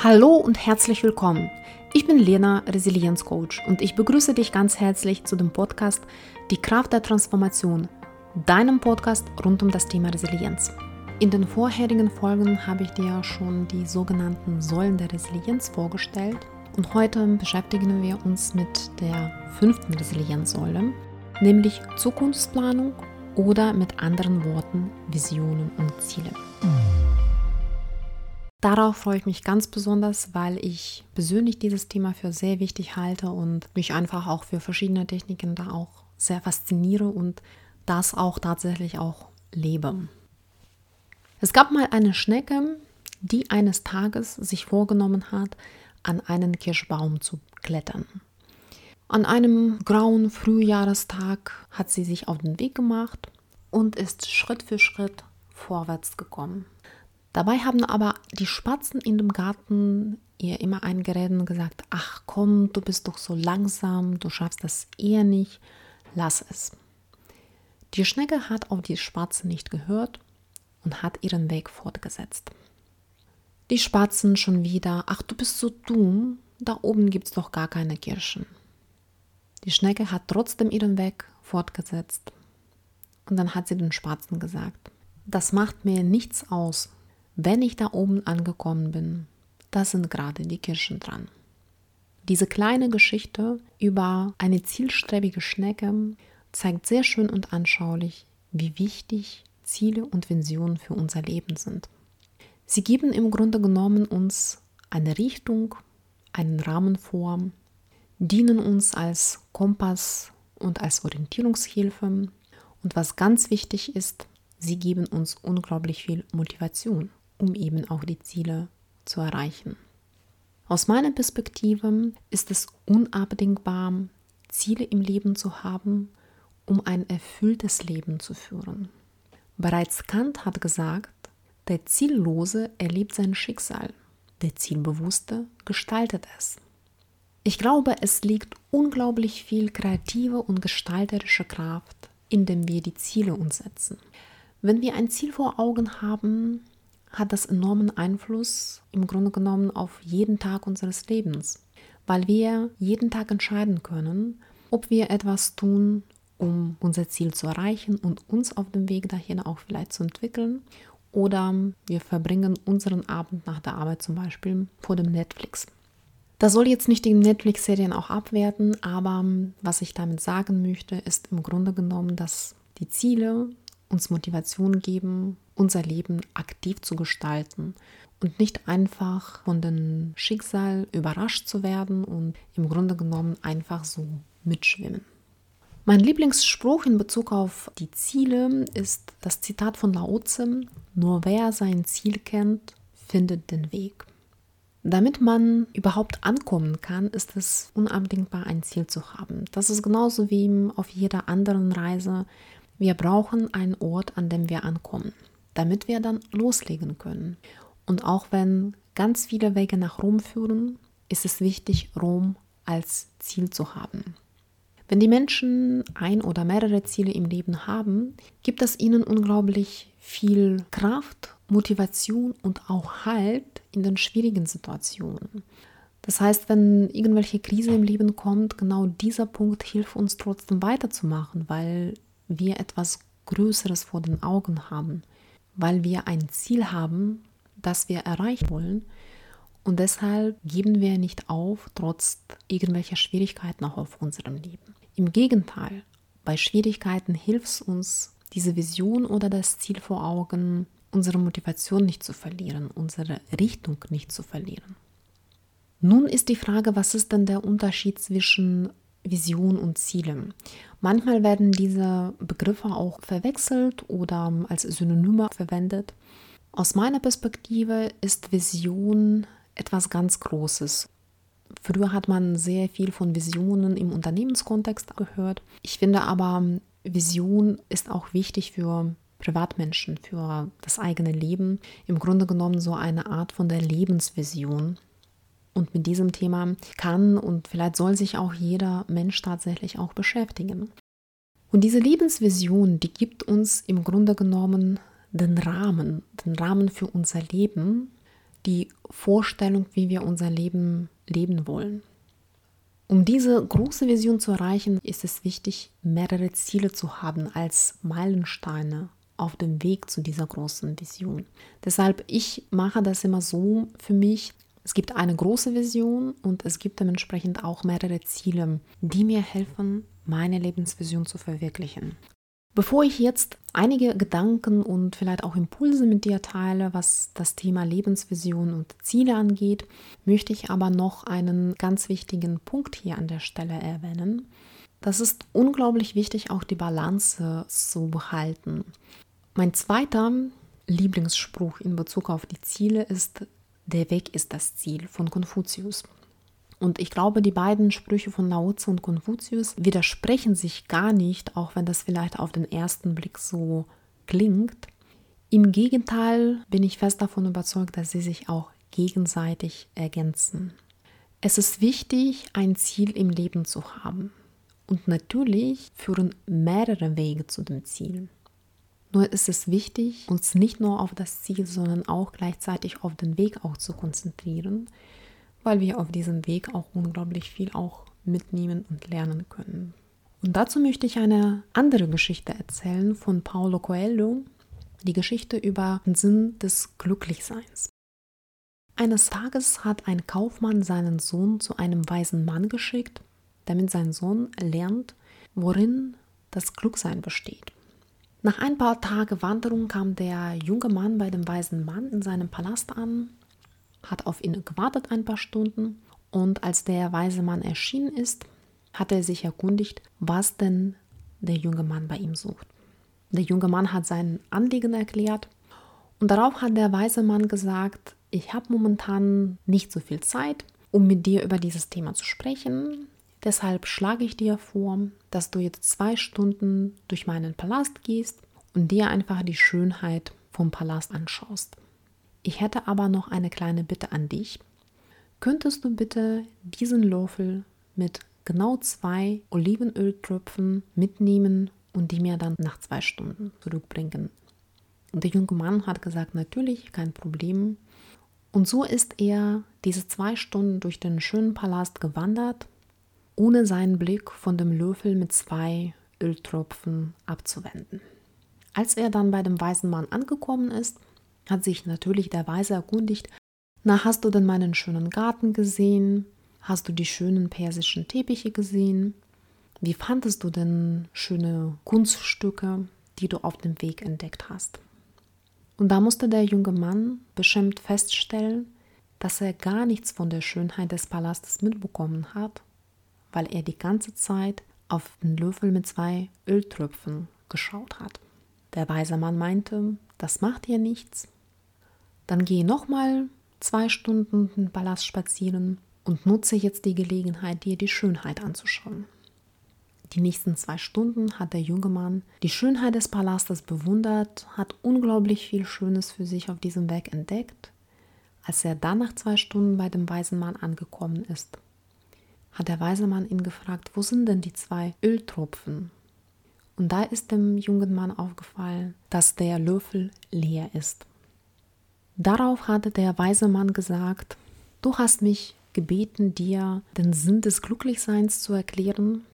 Hallo und herzlich willkommen. Ich bin Lena, Resilienzcoach und ich begrüße dich ganz herzlich zu dem Podcast Die Kraft der Transformation, deinem Podcast rund um das Thema Resilienz. In den vorherigen Folgen habe ich dir schon die sogenannten Säulen der Resilienz vorgestellt und heute beschäftigen wir uns mit der fünften Resilienzsäule, nämlich Zukunftsplanung oder mit anderen Worten Visionen und Ziele. Darauf freue ich mich ganz besonders, weil ich persönlich dieses Thema für sehr wichtig halte und mich einfach auch für verschiedene Techniken da auch sehr fasziniere und das auch tatsächlich auch lebe. Es gab mal eine Schnecke, die eines Tages sich vorgenommen hat, an einen Kirschbaum zu klettern. An einem grauen Frühjahrestag hat sie sich auf den Weg gemacht und ist Schritt für Schritt vorwärts gekommen. Dabei haben aber die Spatzen in dem Garten ihr immer eingeredet und gesagt, ach komm, du bist doch so langsam, du schaffst das eher nicht, lass es. Die Schnecke hat auf die Spatzen nicht gehört und hat ihren Weg fortgesetzt. Die Spatzen schon wieder, ach du bist so dumm, da oben gibt es doch gar keine Kirschen. Die Schnecke hat trotzdem ihren Weg fortgesetzt. Und dann hat sie den Spatzen gesagt, das macht mir nichts aus, wenn ich da oben angekommen bin, da sind gerade die Kirschen dran. Diese kleine Geschichte über eine zielstrebige Schnecke zeigt sehr schön und anschaulich, wie wichtig Ziele und Visionen für unser Leben sind. Sie geben im Grunde genommen uns eine Richtung, einen Rahmen vor, dienen uns als Kompass und als Orientierungshilfe und was ganz wichtig ist, sie geben uns unglaublich viel Motivation um eben auch die Ziele zu erreichen. Aus meiner Perspektive ist es unabdingbar, Ziele im Leben zu haben, um ein erfülltes Leben zu führen. Bereits Kant hat gesagt, der Ziellose erlebt sein Schicksal, der Zielbewusste gestaltet es. Ich glaube, es liegt unglaublich viel kreative und gestalterische Kraft, indem wir die Ziele uns setzen. Wenn wir ein Ziel vor Augen haben, hat das enormen Einfluss im Grunde genommen auf jeden Tag unseres Lebens, weil wir jeden Tag entscheiden können, ob wir etwas tun, um unser Ziel zu erreichen und uns auf dem Weg dahin auch vielleicht zu entwickeln. Oder wir verbringen unseren Abend nach der Arbeit zum Beispiel vor dem Netflix. Das soll jetzt nicht die Netflix-Serien auch abwerten, aber was ich damit sagen möchte, ist im Grunde genommen, dass die Ziele uns Motivation geben, unser Leben aktiv zu gestalten und nicht einfach von dem Schicksal überrascht zu werden und im Grunde genommen einfach so mitschwimmen. Mein Lieblingsspruch in Bezug auf die Ziele ist das Zitat von Lao Tse, nur wer sein Ziel kennt, findet den Weg. Damit man überhaupt ankommen kann, ist es unabdingbar, ein Ziel zu haben. Das ist genauso wie auf jeder anderen Reise. Wir brauchen einen Ort, an dem wir ankommen damit wir dann loslegen können. Und auch wenn ganz viele Wege nach Rom führen, ist es wichtig, Rom als Ziel zu haben. Wenn die Menschen ein oder mehrere Ziele im Leben haben, gibt es ihnen unglaublich viel Kraft, Motivation und auch Halt in den schwierigen Situationen. Das heißt, wenn irgendwelche Krise im Leben kommt, genau dieser Punkt hilft uns trotzdem weiterzumachen, weil wir etwas Größeres vor den Augen haben weil wir ein Ziel haben, das wir erreichen wollen. Und deshalb geben wir nicht auf, trotz irgendwelcher Schwierigkeiten auch auf unserem Leben. Im Gegenteil, bei Schwierigkeiten hilft es uns, diese Vision oder das Ziel vor Augen, unsere Motivation nicht zu verlieren, unsere Richtung nicht zu verlieren. Nun ist die Frage, was ist denn der Unterschied zwischen Vision und Ziele. Manchmal werden diese Begriffe auch verwechselt oder als Synonyme verwendet. Aus meiner Perspektive ist Vision etwas ganz Großes. Früher hat man sehr viel von Visionen im Unternehmenskontext gehört. Ich finde aber, Vision ist auch wichtig für Privatmenschen, für das eigene Leben. Im Grunde genommen so eine Art von der Lebensvision. Und mit diesem Thema kann und vielleicht soll sich auch jeder Mensch tatsächlich auch beschäftigen. Und diese Lebensvision, die gibt uns im Grunde genommen den Rahmen, den Rahmen für unser Leben, die Vorstellung, wie wir unser Leben leben wollen. Um diese große Vision zu erreichen, ist es wichtig, mehrere Ziele zu haben als Meilensteine auf dem Weg zu dieser großen Vision. Deshalb, ich mache das immer so für mich. Es gibt eine große Vision und es gibt dementsprechend auch mehrere Ziele, die mir helfen, meine Lebensvision zu verwirklichen. Bevor ich jetzt einige Gedanken und vielleicht auch Impulse mit dir teile, was das Thema Lebensvision und Ziele angeht, möchte ich aber noch einen ganz wichtigen Punkt hier an der Stelle erwähnen. Das ist unglaublich wichtig, auch die Balance zu behalten. Mein zweiter Lieblingsspruch in Bezug auf die Ziele ist, der Weg ist das Ziel von Konfuzius. Und ich glaube, die beiden Sprüche von Lao Tzu und Konfuzius widersprechen sich gar nicht, auch wenn das vielleicht auf den ersten Blick so klingt. Im Gegenteil bin ich fest davon überzeugt, dass sie sich auch gegenseitig ergänzen. Es ist wichtig, ein Ziel im Leben zu haben. Und natürlich führen mehrere Wege zu dem Ziel. Nur ist es wichtig, uns nicht nur auf das Ziel, sondern auch gleichzeitig auf den Weg auch zu konzentrieren, weil wir auf diesem Weg auch unglaublich viel auch mitnehmen und lernen können. Und dazu möchte ich eine andere Geschichte erzählen von Paulo Coelho, die Geschichte über den Sinn des Glücklichseins. Eines Tages hat ein Kaufmann seinen Sohn zu einem weisen Mann geschickt, damit sein Sohn lernt, worin das Glücksein besteht. Nach ein paar Tagen Wanderung kam der junge Mann bei dem weisen Mann in seinem Palast an hat auf ihn gewartet ein paar Stunden und als der weise Mann erschienen ist, hat er sich erkundigt, was denn der junge Mann bei ihm sucht. Der junge Mann hat sein Anliegen erklärt und darauf hat der weise Mann gesagt, ich habe momentan nicht so viel Zeit, um mit dir über dieses Thema zu sprechen. Deshalb schlage ich dir vor, dass du jetzt zwei Stunden durch meinen Palast gehst und dir einfach die Schönheit vom Palast anschaust. Ich hätte aber noch eine kleine Bitte an dich. Könntest du bitte diesen Löffel mit genau zwei Olivenöltröpfen mitnehmen und die mir dann nach zwei Stunden zurückbringen? Und der junge Mann hat gesagt, natürlich, kein Problem. Und so ist er diese zwei Stunden durch den schönen Palast gewandert, ohne seinen Blick von dem Löffel mit zwei Öltropfen abzuwenden. Als er dann bei dem weißen Mann angekommen ist, hat sich natürlich der Weise erkundigt, na, hast du denn meinen schönen Garten gesehen? Hast du die schönen persischen Teppiche gesehen? Wie fandest du denn schöne Kunststücke, die du auf dem Weg entdeckt hast? Und da musste der junge Mann beschämt feststellen, dass er gar nichts von der Schönheit des Palastes mitbekommen hat, weil er die ganze Zeit auf den Löffel mit zwei Öltröpfen geschaut hat. Der weise Mann meinte, das macht dir nichts, dann gehe nochmal zwei Stunden den Palast spazieren und nutze jetzt die Gelegenheit, dir die Schönheit anzuschauen. Die nächsten zwei Stunden hat der junge Mann die Schönheit des Palastes bewundert, hat unglaublich viel Schönes für sich auf diesem Weg entdeckt. Als er dann nach zwei Stunden bei dem weisen Mann angekommen ist, hat der weise Mann ihn gefragt, wo sind denn die zwei Öltropfen? Und da ist dem jungen Mann aufgefallen, dass der Löffel leer ist. Darauf hatte der weise Mann gesagt, du hast mich gebeten, dir den Sinn des Glücklichseins zu erklären.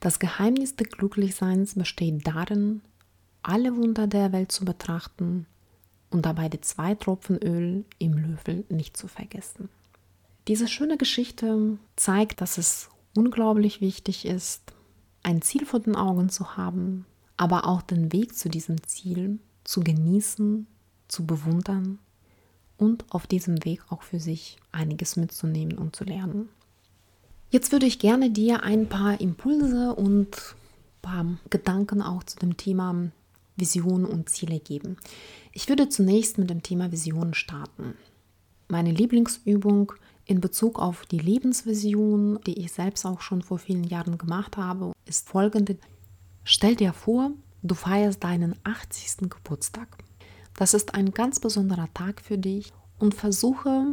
Das Geheimnis des Glücklichseins besteht darin, alle Wunder der Welt zu betrachten und dabei die zwei Tropfen Öl im Löffel nicht zu vergessen. Diese schöne Geschichte zeigt, dass es unglaublich wichtig ist, ein Ziel vor den Augen zu haben, aber auch den Weg zu diesem Ziel zu genießen, zu bewundern und auf diesem Weg auch für sich einiges mitzunehmen und zu lernen. Jetzt würde ich gerne dir ein paar Impulse und ein paar Gedanken auch zu dem Thema Vision und Ziele geben. Ich würde zunächst mit dem Thema Vision starten. Meine Lieblingsübung in Bezug auf die Lebensvision, die ich selbst auch schon vor vielen Jahren gemacht habe, ist folgende. Stell dir vor, du feierst deinen 80. Geburtstag. Das ist ein ganz besonderer Tag für dich und versuche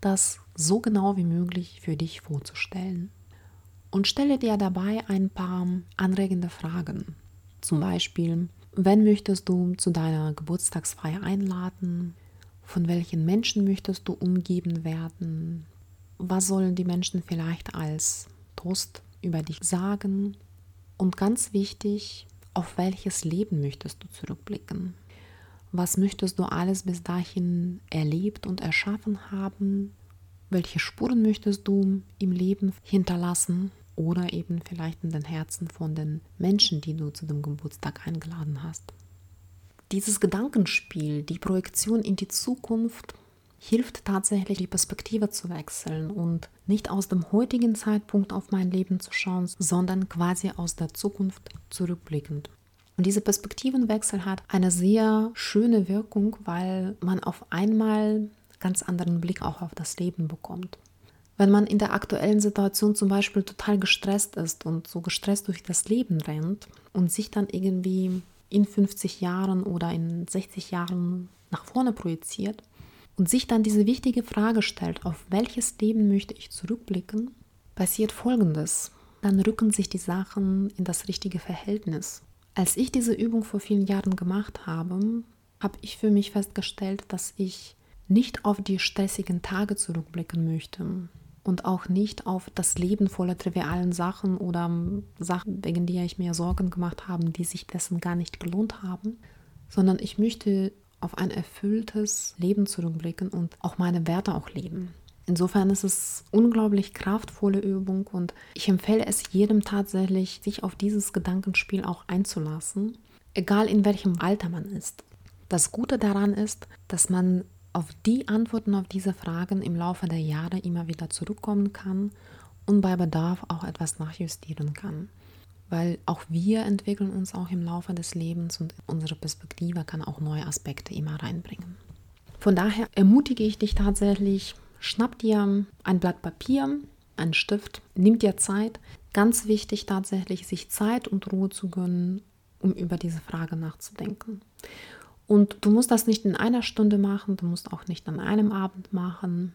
das so genau wie möglich für dich vorzustellen. Und stelle dir dabei ein paar anregende Fragen. Zum Beispiel, wen möchtest du zu deiner Geburtstagsfeier einladen? Von welchen Menschen möchtest du umgeben werden? Was sollen die Menschen vielleicht als Trost über dich sagen? Und ganz wichtig, auf welches Leben möchtest du zurückblicken? Was möchtest du alles bis dahin erlebt und erschaffen haben? Welche Spuren möchtest du im Leben hinterlassen? Oder eben vielleicht in den Herzen von den Menschen, die du zu dem Geburtstag eingeladen hast. Dieses Gedankenspiel, die Projektion in die Zukunft, hilft tatsächlich, die Perspektive zu wechseln und nicht aus dem heutigen Zeitpunkt auf mein Leben zu schauen, sondern quasi aus der Zukunft zurückblickend. Und dieser Perspektivenwechsel hat eine sehr schöne Wirkung, weil man auf einmal ganz anderen Blick auch auf das Leben bekommt. Wenn man in der aktuellen Situation zum Beispiel total gestresst ist und so gestresst durch das Leben rennt und sich dann irgendwie in 50 Jahren oder in 60 Jahren nach vorne projiziert und sich dann diese wichtige Frage stellt, auf welches Leben möchte ich zurückblicken, passiert Folgendes. Dann rücken sich die Sachen in das richtige Verhältnis. Als ich diese Übung vor vielen Jahren gemacht habe, habe ich für mich festgestellt, dass ich nicht auf die stressigen Tage zurückblicken möchte und auch nicht auf das Leben voller trivialen Sachen oder Sachen, wegen der ich mir Sorgen gemacht habe, die sich dessen gar nicht gelohnt haben, sondern ich möchte auf ein erfülltes Leben zurückblicken und auch meine Werte auch leben. Insofern ist es unglaublich kraftvolle Übung und ich empfehle es jedem tatsächlich, sich auf dieses Gedankenspiel auch einzulassen, egal in welchem Alter man ist. Das Gute daran ist, dass man auf die Antworten auf diese Fragen im Laufe der Jahre immer wieder zurückkommen kann und bei Bedarf auch etwas nachjustieren kann. Weil auch wir entwickeln uns auch im Laufe des Lebens und unsere Perspektive kann auch neue Aspekte immer reinbringen. Von daher ermutige ich dich tatsächlich, Schnapp dir ein Blatt Papier, einen Stift, nimm dir Zeit. Ganz wichtig tatsächlich, sich Zeit und Ruhe zu gönnen, um über diese Frage nachzudenken. Und du musst das nicht in einer Stunde machen, du musst auch nicht an einem Abend machen.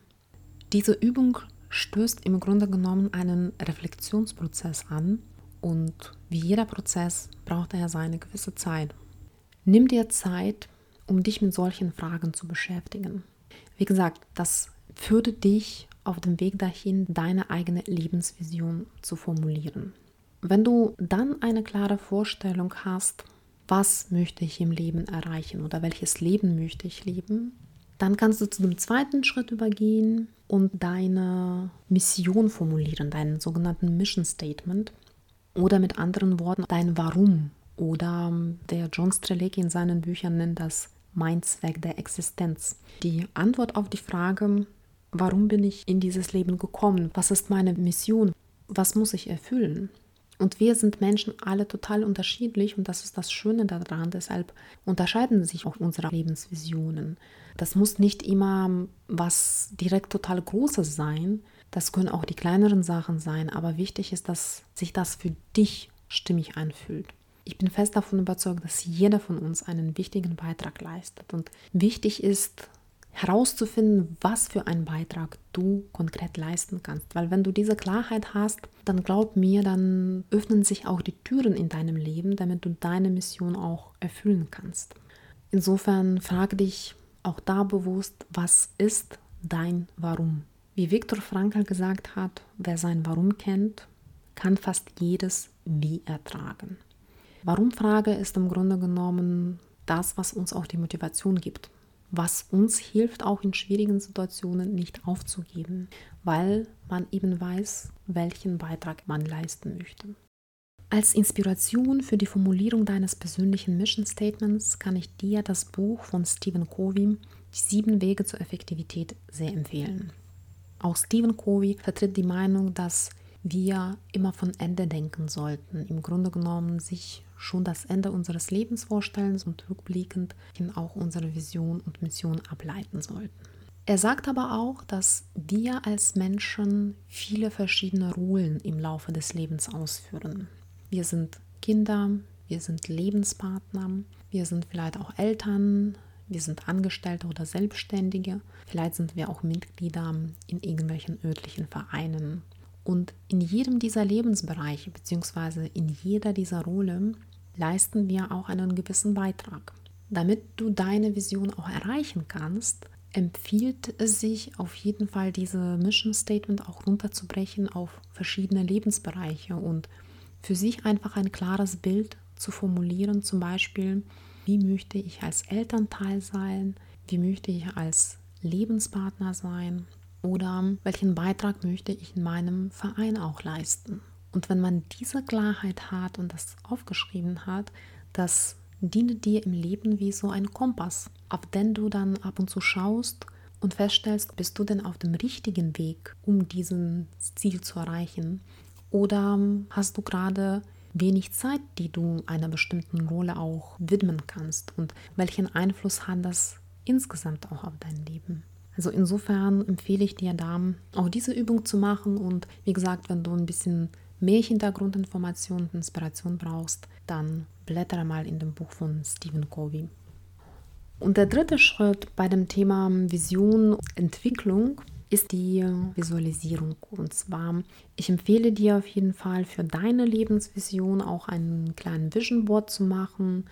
Diese Übung stößt im Grunde genommen einen Reflexionsprozess an und wie jeder Prozess braucht er seine gewisse Zeit. Nimm dir Zeit, um dich mit solchen Fragen zu beschäftigen. Wie gesagt, das führe dich auf dem Weg dahin, deine eigene Lebensvision zu formulieren. Wenn du dann eine klare Vorstellung hast, was möchte ich im Leben erreichen oder welches Leben möchte ich leben, dann kannst du zu dem zweiten Schritt übergehen und deine Mission formulieren, deinen sogenannten Mission Statement oder mit anderen Worten dein Warum oder der John Strelecki in seinen Büchern nennt das mein Zweck der Existenz. Die Antwort auf die Frage, Warum bin ich in dieses Leben gekommen? Was ist meine Mission? Was muss ich erfüllen? Und wir sind Menschen alle total unterschiedlich und das ist das Schöne daran. Deshalb unterscheiden sich auch unsere Lebensvisionen. Das muss nicht immer was direkt total Großes sein. Das können auch die kleineren Sachen sein. Aber wichtig ist, dass sich das für dich stimmig anfühlt. Ich bin fest davon überzeugt, dass jeder von uns einen wichtigen Beitrag leistet. Und wichtig ist, herauszufinden, was für einen Beitrag du konkret leisten kannst. Weil wenn du diese Klarheit hast, dann glaub mir, dann öffnen sich auch die Türen in deinem Leben, damit du deine Mission auch erfüllen kannst. Insofern frage dich auch da bewusst, was ist dein Warum? Wie Viktor Frankl gesagt hat, wer sein Warum kennt, kann fast jedes Wie ertragen. Warum-Frage ist im Grunde genommen das, was uns auch die Motivation gibt was uns hilft, auch in schwierigen Situationen nicht aufzugeben, weil man eben weiß, welchen Beitrag man leisten möchte. Als Inspiration für die Formulierung deines persönlichen Mission Statements kann ich dir das Buch von Stephen Covey, Die sieben Wege zur Effektivität, sehr empfehlen. Auch Stephen Covey vertritt die Meinung, dass wir immer von Ende denken sollten, im Grunde genommen sich schon das Ende unseres Lebens vorstellen und rückblickend auch unsere Vision und Mission ableiten sollten. Er sagt aber auch, dass wir als Menschen viele verschiedene Rollen im Laufe des Lebens ausführen. Wir sind Kinder, wir sind Lebenspartner, wir sind vielleicht auch Eltern, wir sind Angestellte oder Selbstständige, vielleicht sind wir auch Mitglieder in irgendwelchen örtlichen Vereinen. Und in jedem dieser Lebensbereiche bzw. in jeder dieser Rollen leisten wir auch einen gewissen Beitrag. Damit du deine Vision auch erreichen kannst, empfiehlt es sich auf jeden Fall, diese Mission Statement auch runterzubrechen auf verschiedene Lebensbereiche und für sich einfach ein klares Bild zu formulieren, zum Beispiel, wie möchte ich als Elternteil sein, wie möchte ich als Lebenspartner sein oder welchen Beitrag möchte ich in meinem Verein auch leisten. Und wenn man diese Klarheit hat und das aufgeschrieben hat, das dient dir im Leben wie so ein Kompass, auf den du dann ab und zu schaust und feststellst, bist du denn auf dem richtigen Weg, um diesen Ziel zu erreichen? Oder hast du gerade wenig Zeit, die du einer bestimmten Rolle auch widmen kannst? Und welchen Einfluss hat das insgesamt auch auf dein Leben? Also insofern empfehle ich dir da auch diese Übung zu machen und wie gesagt, wenn du ein bisschen mehr Hintergrundinformationen und Inspiration brauchst, dann blättere mal in dem Buch von Stephen Covey. Und der dritte Schritt bei dem Thema Vision, Entwicklung ist die Visualisierung. Und zwar, ich empfehle dir auf jeden Fall für deine Lebensvision auch einen kleinen Vision Board zu machen.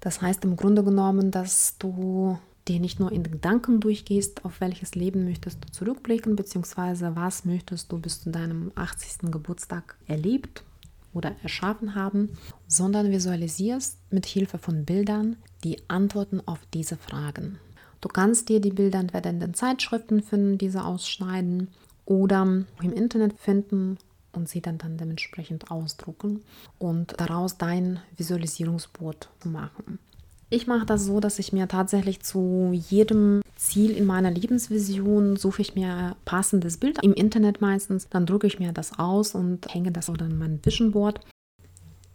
Das heißt im Grunde genommen, dass du dir nicht nur in Gedanken durchgehst, auf welches Leben möchtest du zurückblicken, beziehungsweise was möchtest du bis zu deinem 80. Geburtstag erlebt oder erschaffen haben, sondern visualisierst mit Hilfe von Bildern die Antworten auf diese Fragen. Du kannst dir die Bilder entweder in den Zeitschriften finden, diese ausschneiden oder im Internet finden und sie dann, dann dementsprechend ausdrucken und daraus dein Visualisierungsboard machen. Ich mache das so, dass ich mir tatsächlich zu jedem Ziel in meiner Lebensvision suche ich mir passendes Bild im Internet meistens, dann drucke ich mir das aus und hänge das oder in mein Vision Board.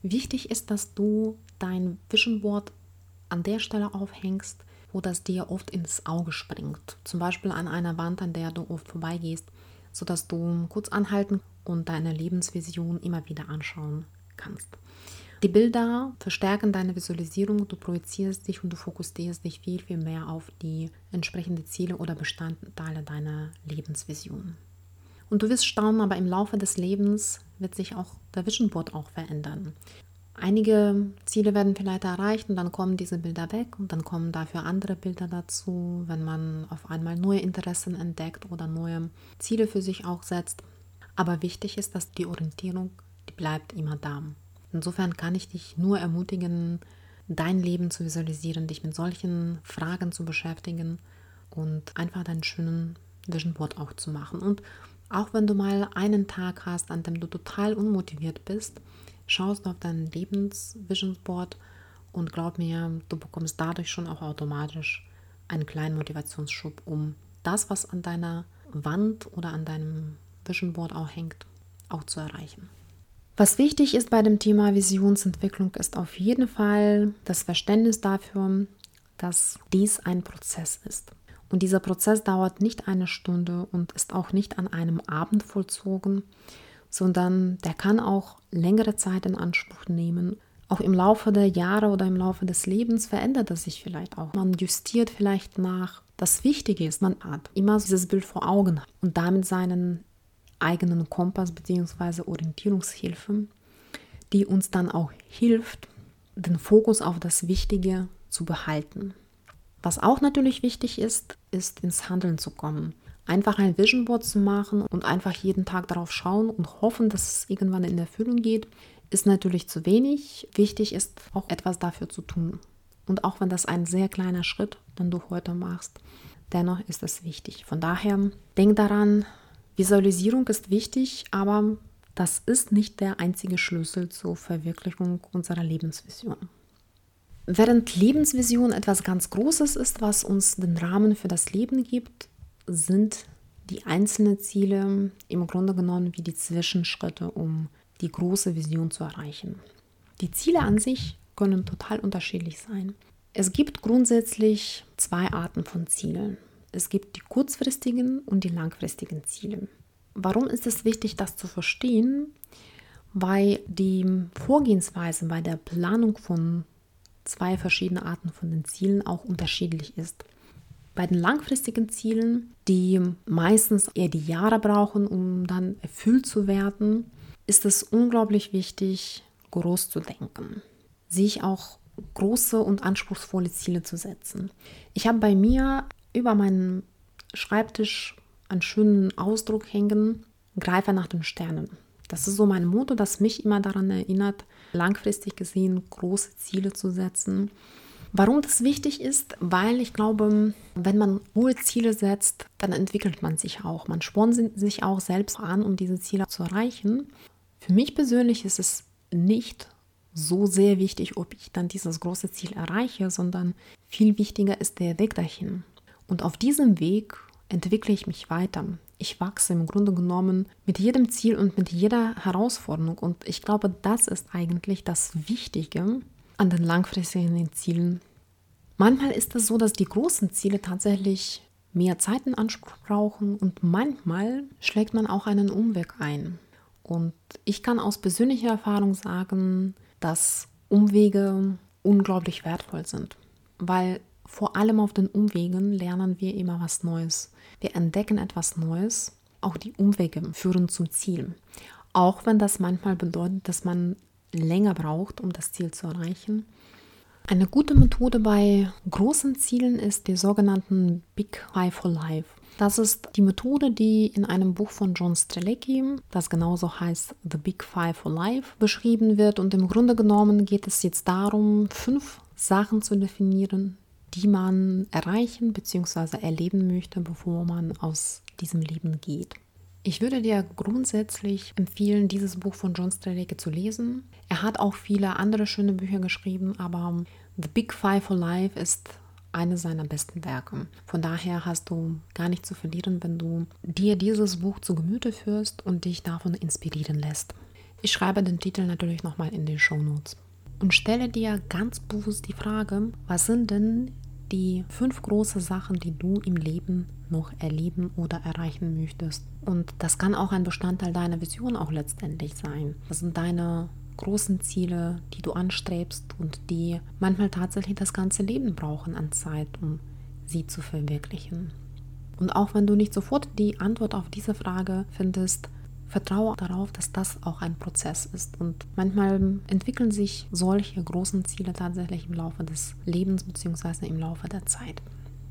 Wichtig ist, dass du dein Vision Board an der Stelle aufhängst, wo das dir oft ins Auge springt. Zum Beispiel an einer Wand, an der du oft vorbeigehst, sodass du kurz anhalten und deine Lebensvision immer wieder anschauen kannst. Die Bilder verstärken deine Visualisierung, du projizierst dich und du fokussierst dich viel, viel mehr auf die entsprechenden Ziele oder Bestandteile deiner Lebensvision. Und du wirst staunen, aber im Laufe des Lebens wird sich auch der Vision Board auch verändern. Einige Ziele werden vielleicht erreicht und dann kommen diese Bilder weg und dann kommen dafür andere Bilder dazu, wenn man auf einmal neue Interessen entdeckt oder neue Ziele für sich auch setzt. Aber wichtig ist, dass die Orientierung, die bleibt immer da. Insofern kann ich dich nur ermutigen, dein Leben zu visualisieren, dich mit solchen Fragen zu beschäftigen und einfach deinen schönen Vision Board auch zu machen. Und auch wenn du mal einen Tag hast, an dem du total unmotiviert bist, schaust du auf dein Lebens-Vision Board und glaub mir, du bekommst dadurch schon auch automatisch einen kleinen Motivationsschub, um das, was an deiner Wand oder an deinem Vision Board auch hängt, auch zu erreichen. Was wichtig ist bei dem Thema Visionsentwicklung, ist auf jeden Fall das Verständnis dafür, dass dies ein Prozess ist. Und dieser Prozess dauert nicht eine Stunde und ist auch nicht an einem Abend vollzogen, sondern der kann auch längere Zeit in Anspruch nehmen. Auch im Laufe der Jahre oder im Laufe des Lebens verändert es sich vielleicht auch. Man justiert vielleicht nach. Das Wichtige ist, man hat immer dieses Bild vor Augen und damit seinen eigenen Kompass bzw. Orientierungshilfe, die uns dann auch hilft, den Fokus auf das Wichtige zu behalten. Was auch natürlich wichtig ist, ist ins Handeln zu kommen. Einfach ein Vision Board zu machen und einfach jeden Tag darauf schauen und hoffen, dass es irgendwann in Erfüllung geht, ist natürlich zu wenig. Wichtig ist auch etwas dafür zu tun. Und auch wenn das ein sehr kleiner Schritt, den du heute machst, dennoch ist es wichtig. Von daher denk daran, Visualisierung ist wichtig, aber das ist nicht der einzige Schlüssel zur Verwirklichung unserer Lebensvision. Während Lebensvision etwas ganz Großes ist, was uns den Rahmen für das Leben gibt, sind die einzelnen Ziele im Grunde genommen wie die Zwischenschritte, um die große Vision zu erreichen. Die Ziele an sich können total unterschiedlich sein. Es gibt grundsätzlich zwei Arten von Zielen. Es gibt die kurzfristigen und die langfristigen Ziele. Warum ist es wichtig, das zu verstehen? Weil die Vorgehensweise bei der Planung von zwei verschiedenen Arten von den Zielen auch unterschiedlich ist. Bei den langfristigen Zielen, die meistens eher die Jahre brauchen, um dann erfüllt zu werden, ist es unglaublich wichtig, groß zu denken, sich auch große und anspruchsvolle Ziele zu setzen. Ich habe bei mir über meinen Schreibtisch einen schönen Ausdruck hängen, greife nach den Sternen. Das ist so mein Motto, das mich immer daran erinnert, langfristig gesehen große Ziele zu setzen. Warum das wichtig ist? Weil ich glaube, wenn man hohe Ziele setzt, dann entwickelt man sich auch. Man spornt sich auch selbst an, um diese Ziele zu erreichen. Für mich persönlich ist es nicht so sehr wichtig, ob ich dann dieses große Ziel erreiche, sondern viel wichtiger ist der Weg dahin. Und auf diesem Weg entwickle ich mich weiter. Ich wachse im Grunde genommen mit jedem Ziel und mit jeder Herausforderung. Und ich glaube, das ist eigentlich das Wichtige an den langfristigen Zielen. Manchmal ist es so, dass die großen Ziele tatsächlich mehr Zeit in Anspruch brauchen und manchmal schlägt man auch einen Umweg ein. Und ich kann aus persönlicher Erfahrung sagen, dass Umwege unglaublich wertvoll sind, weil vor allem auf den Umwegen lernen wir immer was Neues. Wir entdecken etwas Neues. Auch die Umwege führen zum Ziel. Auch wenn das manchmal bedeutet, dass man länger braucht, um das Ziel zu erreichen. Eine gute Methode bei großen Zielen ist die sogenannten Big Five for Life. Das ist die Methode, die in einem Buch von John Strelecki, das genauso heißt The Big Five for Life, beschrieben wird. Und im Grunde genommen geht es jetzt darum, fünf Sachen zu definieren, die man erreichen bzw. erleben möchte, bevor man aus diesem Leben geht. Ich würde dir grundsätzlich empfehlen, dieses Buch von John Strelecki zu lesen. Er hat auch viele andere schöne Bücher geschrieben, aber The Big Five for Life ist eines seiner besten Werke. Von daher hast du gar nicht zu verlieren, wenn du dir dieses Buch zu Gemüte führst und dich davon inspirieren lässt. Ich schreibe den Titel natürlich nochmal in den Show Notes. Und stelle dir ganz bewusst die Frage, was sind denn die fünf große Sachen, die du im Leben noch erleben oder erreichen möchtest. Und das kann auch ein Bestandteil deiner Vision auch letztendlich sein. Das sind deine großen Ziele, die du anstrebst und die manchmal tatsächlich das ganze Leben brauchen an Zeit, um sie zu verwirklichen. Und auch wenn du nicht sofort die Antwort auf diese Frage findest, vertraue darauf, dass das auch ein Prozess ist. Und manchmal entwickeln sich solche großen Ziele tatsächlich im Laufe des Lebens bzw. im Laufe der Zeit.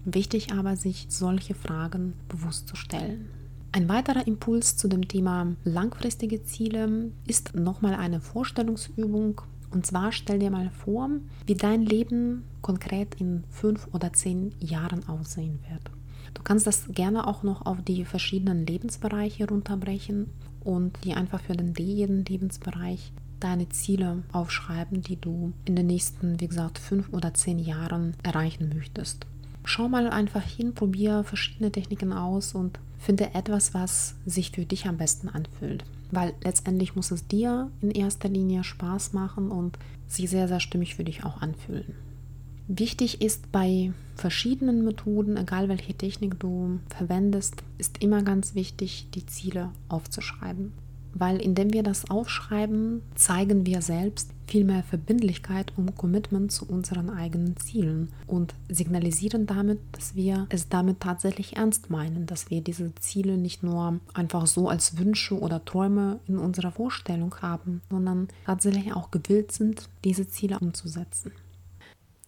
Wichtig aber, sich solche Fragen bewusst zu stellen. Ein weiterer Impuls zu dem Thema langfristige Ziele ist nochmal eine Vorstellungsübung. Und zwar stell dir mal vor, wie dein Leben konkret in fünf oder zehn Jahren aussehen wird. Du kannst das gerne auch noch auf die verschiedenen Lebensbereiche runterbrechen und dir einfach für den jeden Lebensbereich deine Ziele aufschreiben, die du in den nächsten, wie gesagt, fünf oder zehn Jahren erreichen möchtest. Schau mal einfach hin, probiere verschiedene Techniken aus und finde etwas, was sich für dich am besten anfühlt. Weil letztendlich muss es dir in erster Linie Spaß machen und sich sehr, sehr stimmig für dich auch anfühlen. Wichtig ist bei verschiedenen Methoden, egal welche Technik du verwendest, ist immer ganz wichtig, die Ziele aufzuschreiben. Weil indem wir das aufschreiben, zeigen wir selbst viel mehr Verbindlichkeit und Commitment zu unseren eigenen Zielen und signalisieren damit, dass wir es damit tatsächlich ernst meinen, dass wir diese Ziele nicht nur einfach so als Wünsche oder Träume in unserer Vorstellung haben, sondern tatsächlich auch gewillt sind, diese Ziele umzusetzen.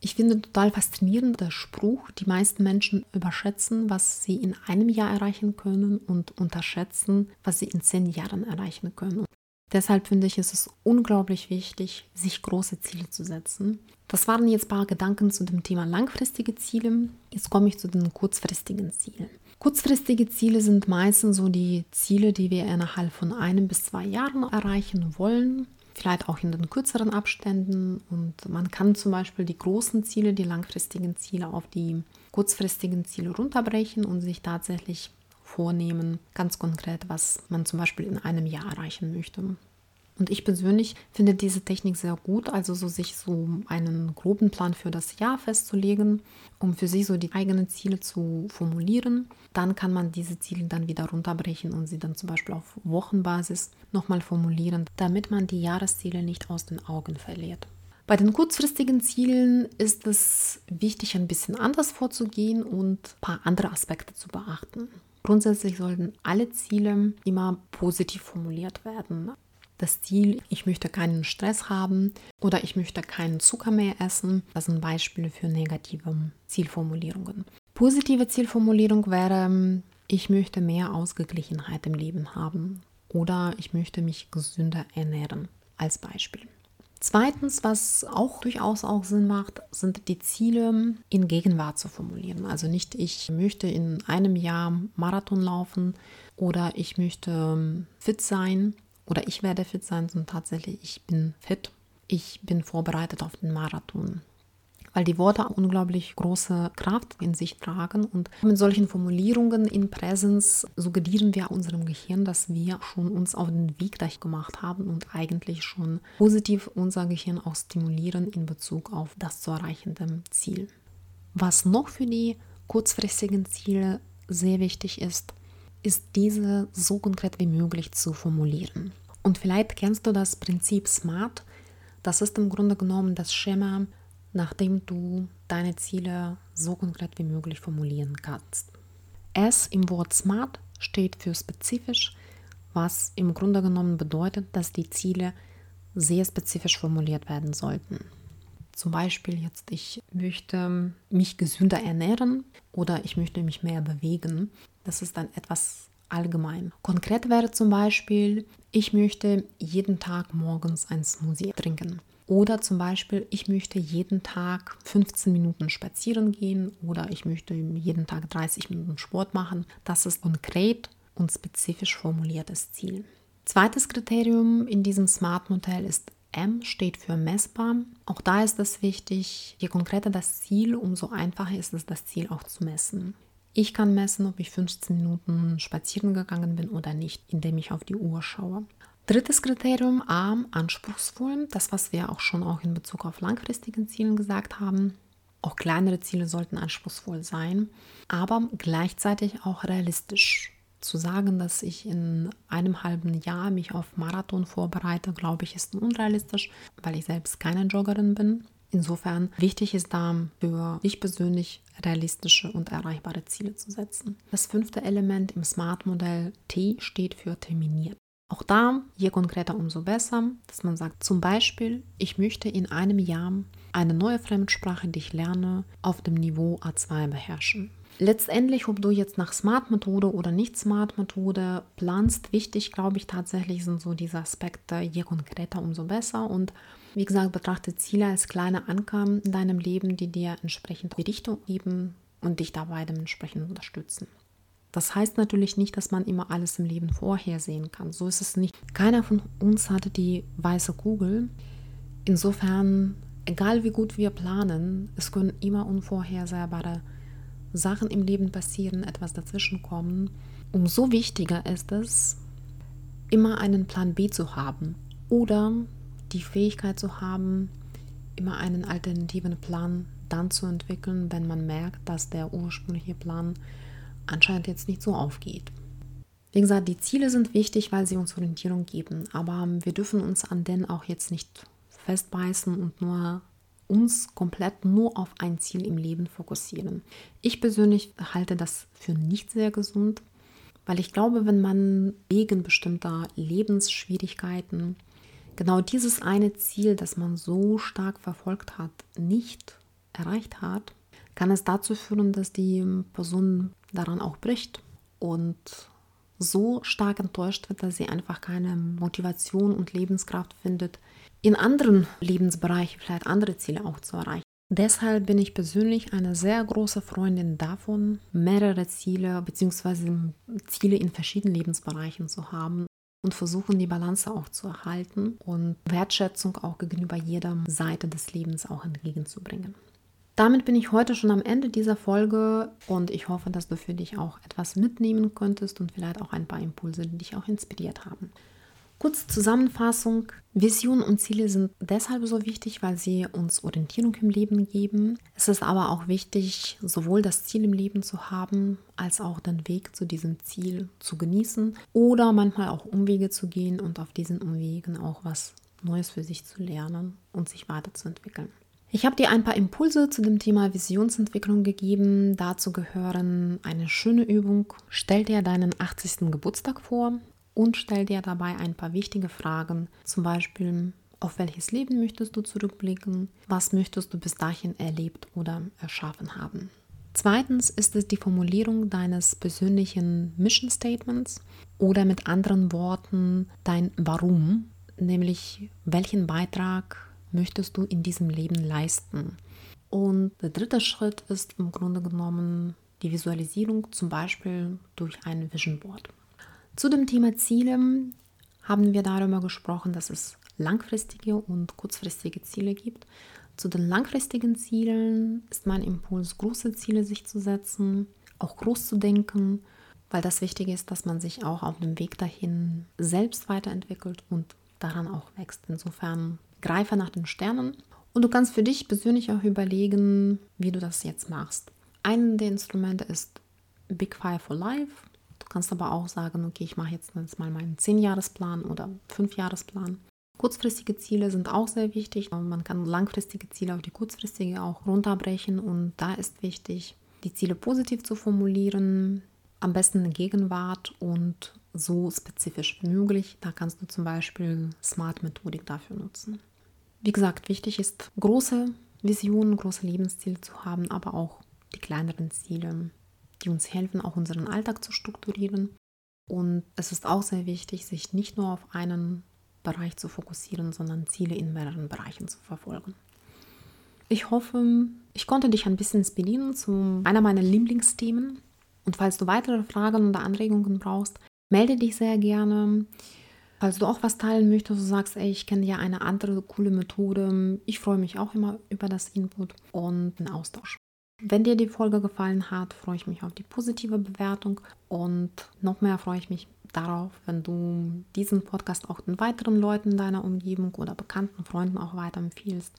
Ich finde total faszinierend der Spruch, die meisten Menschen überschätzen, was sie in einem Jahr erreichen können und unterschätzen, was sie in zehn Jahren erreichen können. Deshalb finde ich, ist es unglaublich wichtig, sich große Ziele zu setzen. Das waren jetzt ein paar Gedanken zu dem Thema langfristige Ziele. Jetzt komme ich zu den kurzfristigen Zielen. Kurzfristige Ziele sind meistens so die Ziele, die wir innerhalb von einem bis zwei Jahren erreichen wollen vielleicht auch in den kürzeren Abständen. Und man kann zum Beispiel die großen Ziele, die langfristigen Ziele auf die kurzfristigen Ziele runterbrechen und sich tatsächlich vornehmen, ganz konkret, was man zum Beispiel in einem Jahr erreichen möchte. Und ich persönlich finde diese Technik sehr gut, also so sich so einen groben Plan für das Jahr festzulegen, um für sich so die eigenen Ziele zu formulieren. Dann kann man diese Ziele dann wieder runterbrechen und sie dann zum Beispiel auf Wochenbasis nochmal formulieren, damit man die Jahresziele nicht aus den Augen verliert. Bei den kurzfristigen Zielen ist es wichtig, ein bisschen anders vorzugehen und ein paar andere Aspekte zu beachten. Grundsätzlich sollten alle Ziele immer positiv formuliert werden das Ziel, ich möchte keinen Stress haben oder ich möchte keinen Zucker mehr essen. Das sind Beispiele für negative Zielformulierungen. Positive Zielformulierung wäre, ich möchte mehr Ausgeglichenheit im Leben haben oder ich möchte mich gesünder ernähren als Beispiel. Zweitens, was auch durchaus auch Sinn macht, sind die Ziele in Gegenwart zu formulieren. Also nicht, ich möchte in einem Jahr Marathon laufen oder ich möchte fit sein oder ich werde fit sein, sondern tatsächlich, ich bin fit. Ich bin vorbereitet auf den Marathon weil die Worte unglaublich große Kraft in sich tragen. Und mit solchen Formulierungen in Präsenz suggerieren wir unserem Gehirn, dass wir schon uns auf den Weg dahin gemacht haben und eigentlich schon positiv unser Gehirn auch stimulieren in Bezug auf das zu erreichende Ziel. Was noch für die kurzfristigen Ziele sehr wichtig ist, ist diese so konkret wie möglich zu formulieren. Und vielleicht kennst du das Prinzip SMART. Das ist im Grunde genommen das Schema nachdem du deine Ziele so konkret wie möglich formulieren kannst. S im Wort SMART steht für spezifisch, was im Grunde genommen bedeutet, dass die Ziele sehr spezifisch formuliert werden sollten. Zum Beispiel jetzt, ich möchte mich gesünder ernähren oder ich möchte mich mehr bewegen. Das ist dann etwas allgemein. Konkret wäre zum Beispiel, ich möchte jeden Tag morgens ein Smoothie trinken. Oder zum Beispiel, ich möchte jeden Tag 15 Minuten spazieren gehen oder ich möchte jeden Tag 30 Minuten Sport machen. Das ist konkret und spezifisch formuliertes Ziel. Zweites Kriterium in diesem Smart-Modell ist M steht für messbar. Auch da ist es wichtig, je konkreter das Ziel, umso einfacher ist es, das Ziel auch zu messen. Ich kann messen, ob ich 15 Minuten spazieren gegangen bin oder nicht, indem ich auf die Uhr schaue. Drittes Kriterium, arm, anspruchsvoll. Das, was wir auch schon auch in Bezug auf langfristigen Zielen gesagt haben. Auch kleinere Ziele sollten anspruchsvoll sein, aber gleichzeitig auch realistisch. Zu sagen, dass ich in einem halben Jahr mich auf Marathon vorbereite, glaube ich, ist unrealistisch, weil ich selbst keine Joggerin bin. Insofern wichtig ist da für dich persönlich realistische und erreichbare Ziele zu setzen. Das fünfte Element im Smart-Modell T steht für terminiert. Auch da, je konkreter, umso besser, dass man sagt, zum Beispiel, ich möchte in einem Jahr eine neue Fremdsprache, die ich lerne, auf dem Niveau A2 beherrschen. Letztendlich, ob du jetzt nach Smart-Methode oder nicht Smart-Methode planst, wichtig, glaube ich, tatsächlich sind so diese Aspekte, je konkreter, umso besser. Und wie gesagt, betrachte Ziele als kleine Anker in deinem Leben, die dir entsprechend die Richtung geben und dich dabei dementsprechend unterstützen. Das heißt natürlich nicht, dass man immer alles im Leben vorhersehen kann. So ist es nicht. Keiner von uns hatte die weiße Kugel. Insofern, egal wie gut wir planen, es können immer unvorhersehbare Sachen im Leben passieren, etwas dazwischen kommen. Umso wichtiger ist es, immer einen Plan B zu haben oder die Fähigkeit zu haben, immer einen alternativen Plan dann zu entwickeln, wenn man merkt, dass der ursprüngliche Plan anscheinend jetzt nicht so aufgeht. Wie gesagt, die Ziele sind wichtig, weil sie uns Orientierung geben, aber wir dürfen uns an denen auch jetzt nicht festbeißen und nur uns komplett nur auf ein Ziel im Leben fokussieren. Ich persönlich halte das für nicht sehr gesund, weil ich glaube, wenn man wegen bestimmter Lebensschwierigkeiten genau dieses eine Ziel, das man so stark verfolgt hat, nicht erreicht hat, kann es dazu führen, dass die Person daran auch bricht und so stark enttäuscht wird, dass sie einfach keine Motivation und Lebenskraft findet, in anderen Lebensbereichen vielleicht andere Ziele auch zu erreichen. Deshalb bin ich persönlich eine sehr große Freundin davon, mehrere Ziele bzw. Ziele in verschiedenen Lebensbereichen zu haben und versuchen, die Balance auch zu erhalten und Wertschätzung auch gegenüber jeder Seite des Lebens auch entgegenzubringen. Damit bin ich heute schon am Ende dieser Folge und ich hoffe, dass du für dich auch etwas mitnehmen könntest und vielleicht auch ein paar Impulse, die dich auch inspiriert haben. Kurze Zusammenfassung. Visionen und Ziele sind deshalb so wichtig, weil sie uns Orientierung im Leben geben. Es ist aber auch wichtig, sowohl das Ziel im Leben zu haben, als auch den Weg zu diesem Ziel zu genießen oder manchmal auch Umwege zu gehen und auf diesen Umwegen auch was Neues für sich zu lernen und sich weiterzuentwickeln. Ich habe dir ein paar Impulse zu dem Thema Visionsentwicklung gegeben. Dazu gehören eine schöne Übung. Stell dir deinen 80. Geburtstag vor und stell dir dabei ein paar wichtige Fragen. Zum Beispiel, auf welches Leben möchtest du zurückblicken? Was möchtest du bis dahin erlebt oder erschaffen haben? Zweitens ist es die Formulierung deines persönlichen Mission Statements oder mit anderen Worten dein Warum, nämlich welchen Beitrag möchtest du in diesem Leben leisten. Und der dritte Schritt ist im Grunde genommen die Visualisierung, zum Beispiel durch ein Vision Board. Zu dem Thema Ziele haben wir darüber gesprochen, dass es langfristige und kurzfristige Ziele gibt. Zu den langfristigen Zielen ist mein Impuls, große Ziele sich zu setzen, auch groß zu denken, weil das Wichtige ist, dass man sich auch auf dem Weg dahin selbst weiterentwickelt und daran auch wächst. Insofern greife nach den Sternen und du kannst für dich persönlich auch überlegen, wie du das jetzt machst. Ein der Instrumente ist Big Fire for Life. Du kannst aber auch sagen, okay, ich mache jetzt mal meinen 10-Jahresplan oder 5-Jahresplan. Kurzfristige Ziele sind auch sehr wichtig. Man kann langfristige Ziele auf die kurzfristige auch runterbrechen und da ist wichtig, die Ziele positiv zu formulieren, am besten in Gegenwart und so spezifisch wie möglich. Da kannst du zum Beispiel Smart-Methodik dafür nutzen. Wie gesagt, wichtig ist, große Visionen, große Lebensziele zu haben, aber auch die kleineren Ziele, die uns helfen, auch unseren Alltag zu strukturieren. Und es ist auch sehr wichtig, sich nicht nur auf einen Bereich zu fokussieren, sondern Ziele in mehreren Bereichen zu verfolgen. Ich hoffe, ich konnte dich ein bisschen inspirieren zu einer meiner Lieblingsthemen. Und falls du weitere Fragen oder Anregungen brauchst, melde dich sehr gerne. Falls du auch was teilen möchtest, du sagst, ey, ich kenne ja eine andere coole Methode. Ich freue mich auch immer über das Input und den Austausch. Wenn dir die Folge gefallen hat, freue ich mich auf die positive Bewertung und noch mehr freue ich mich darauf, wenn du diesen Podcast auch den weiteren Leuten deiner Umgebung oder bekannten Freunden auch weiterempfiehlst.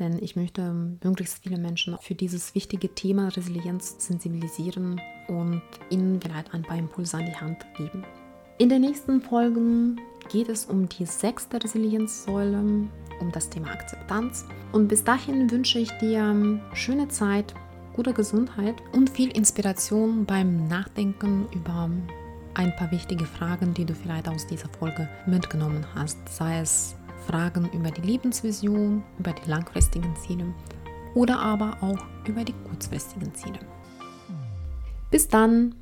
Denn ich möchte möglichst viele Menschen für dieses wichtige Thema Resilienz sensibilisieren und ihnen vielleicht ein paar Impulse an die Hand geben. In den nächsten Folgen geht es um die sechste Resilienzsäule, um das Thema Akzeptanz. Und bis dahin wünsche ich dir schöne Zeit, gute Gesundheit und viel Inspiration beim Nachdenken über ein paar wichtige Fragen, die du vielleicht aus dieser Folge mitgenommen hast. Sei es Fragen über die Lebensvision, über die langfristigen Ziele oder aber auch über die kurzfristigen Ziele. Bis dann!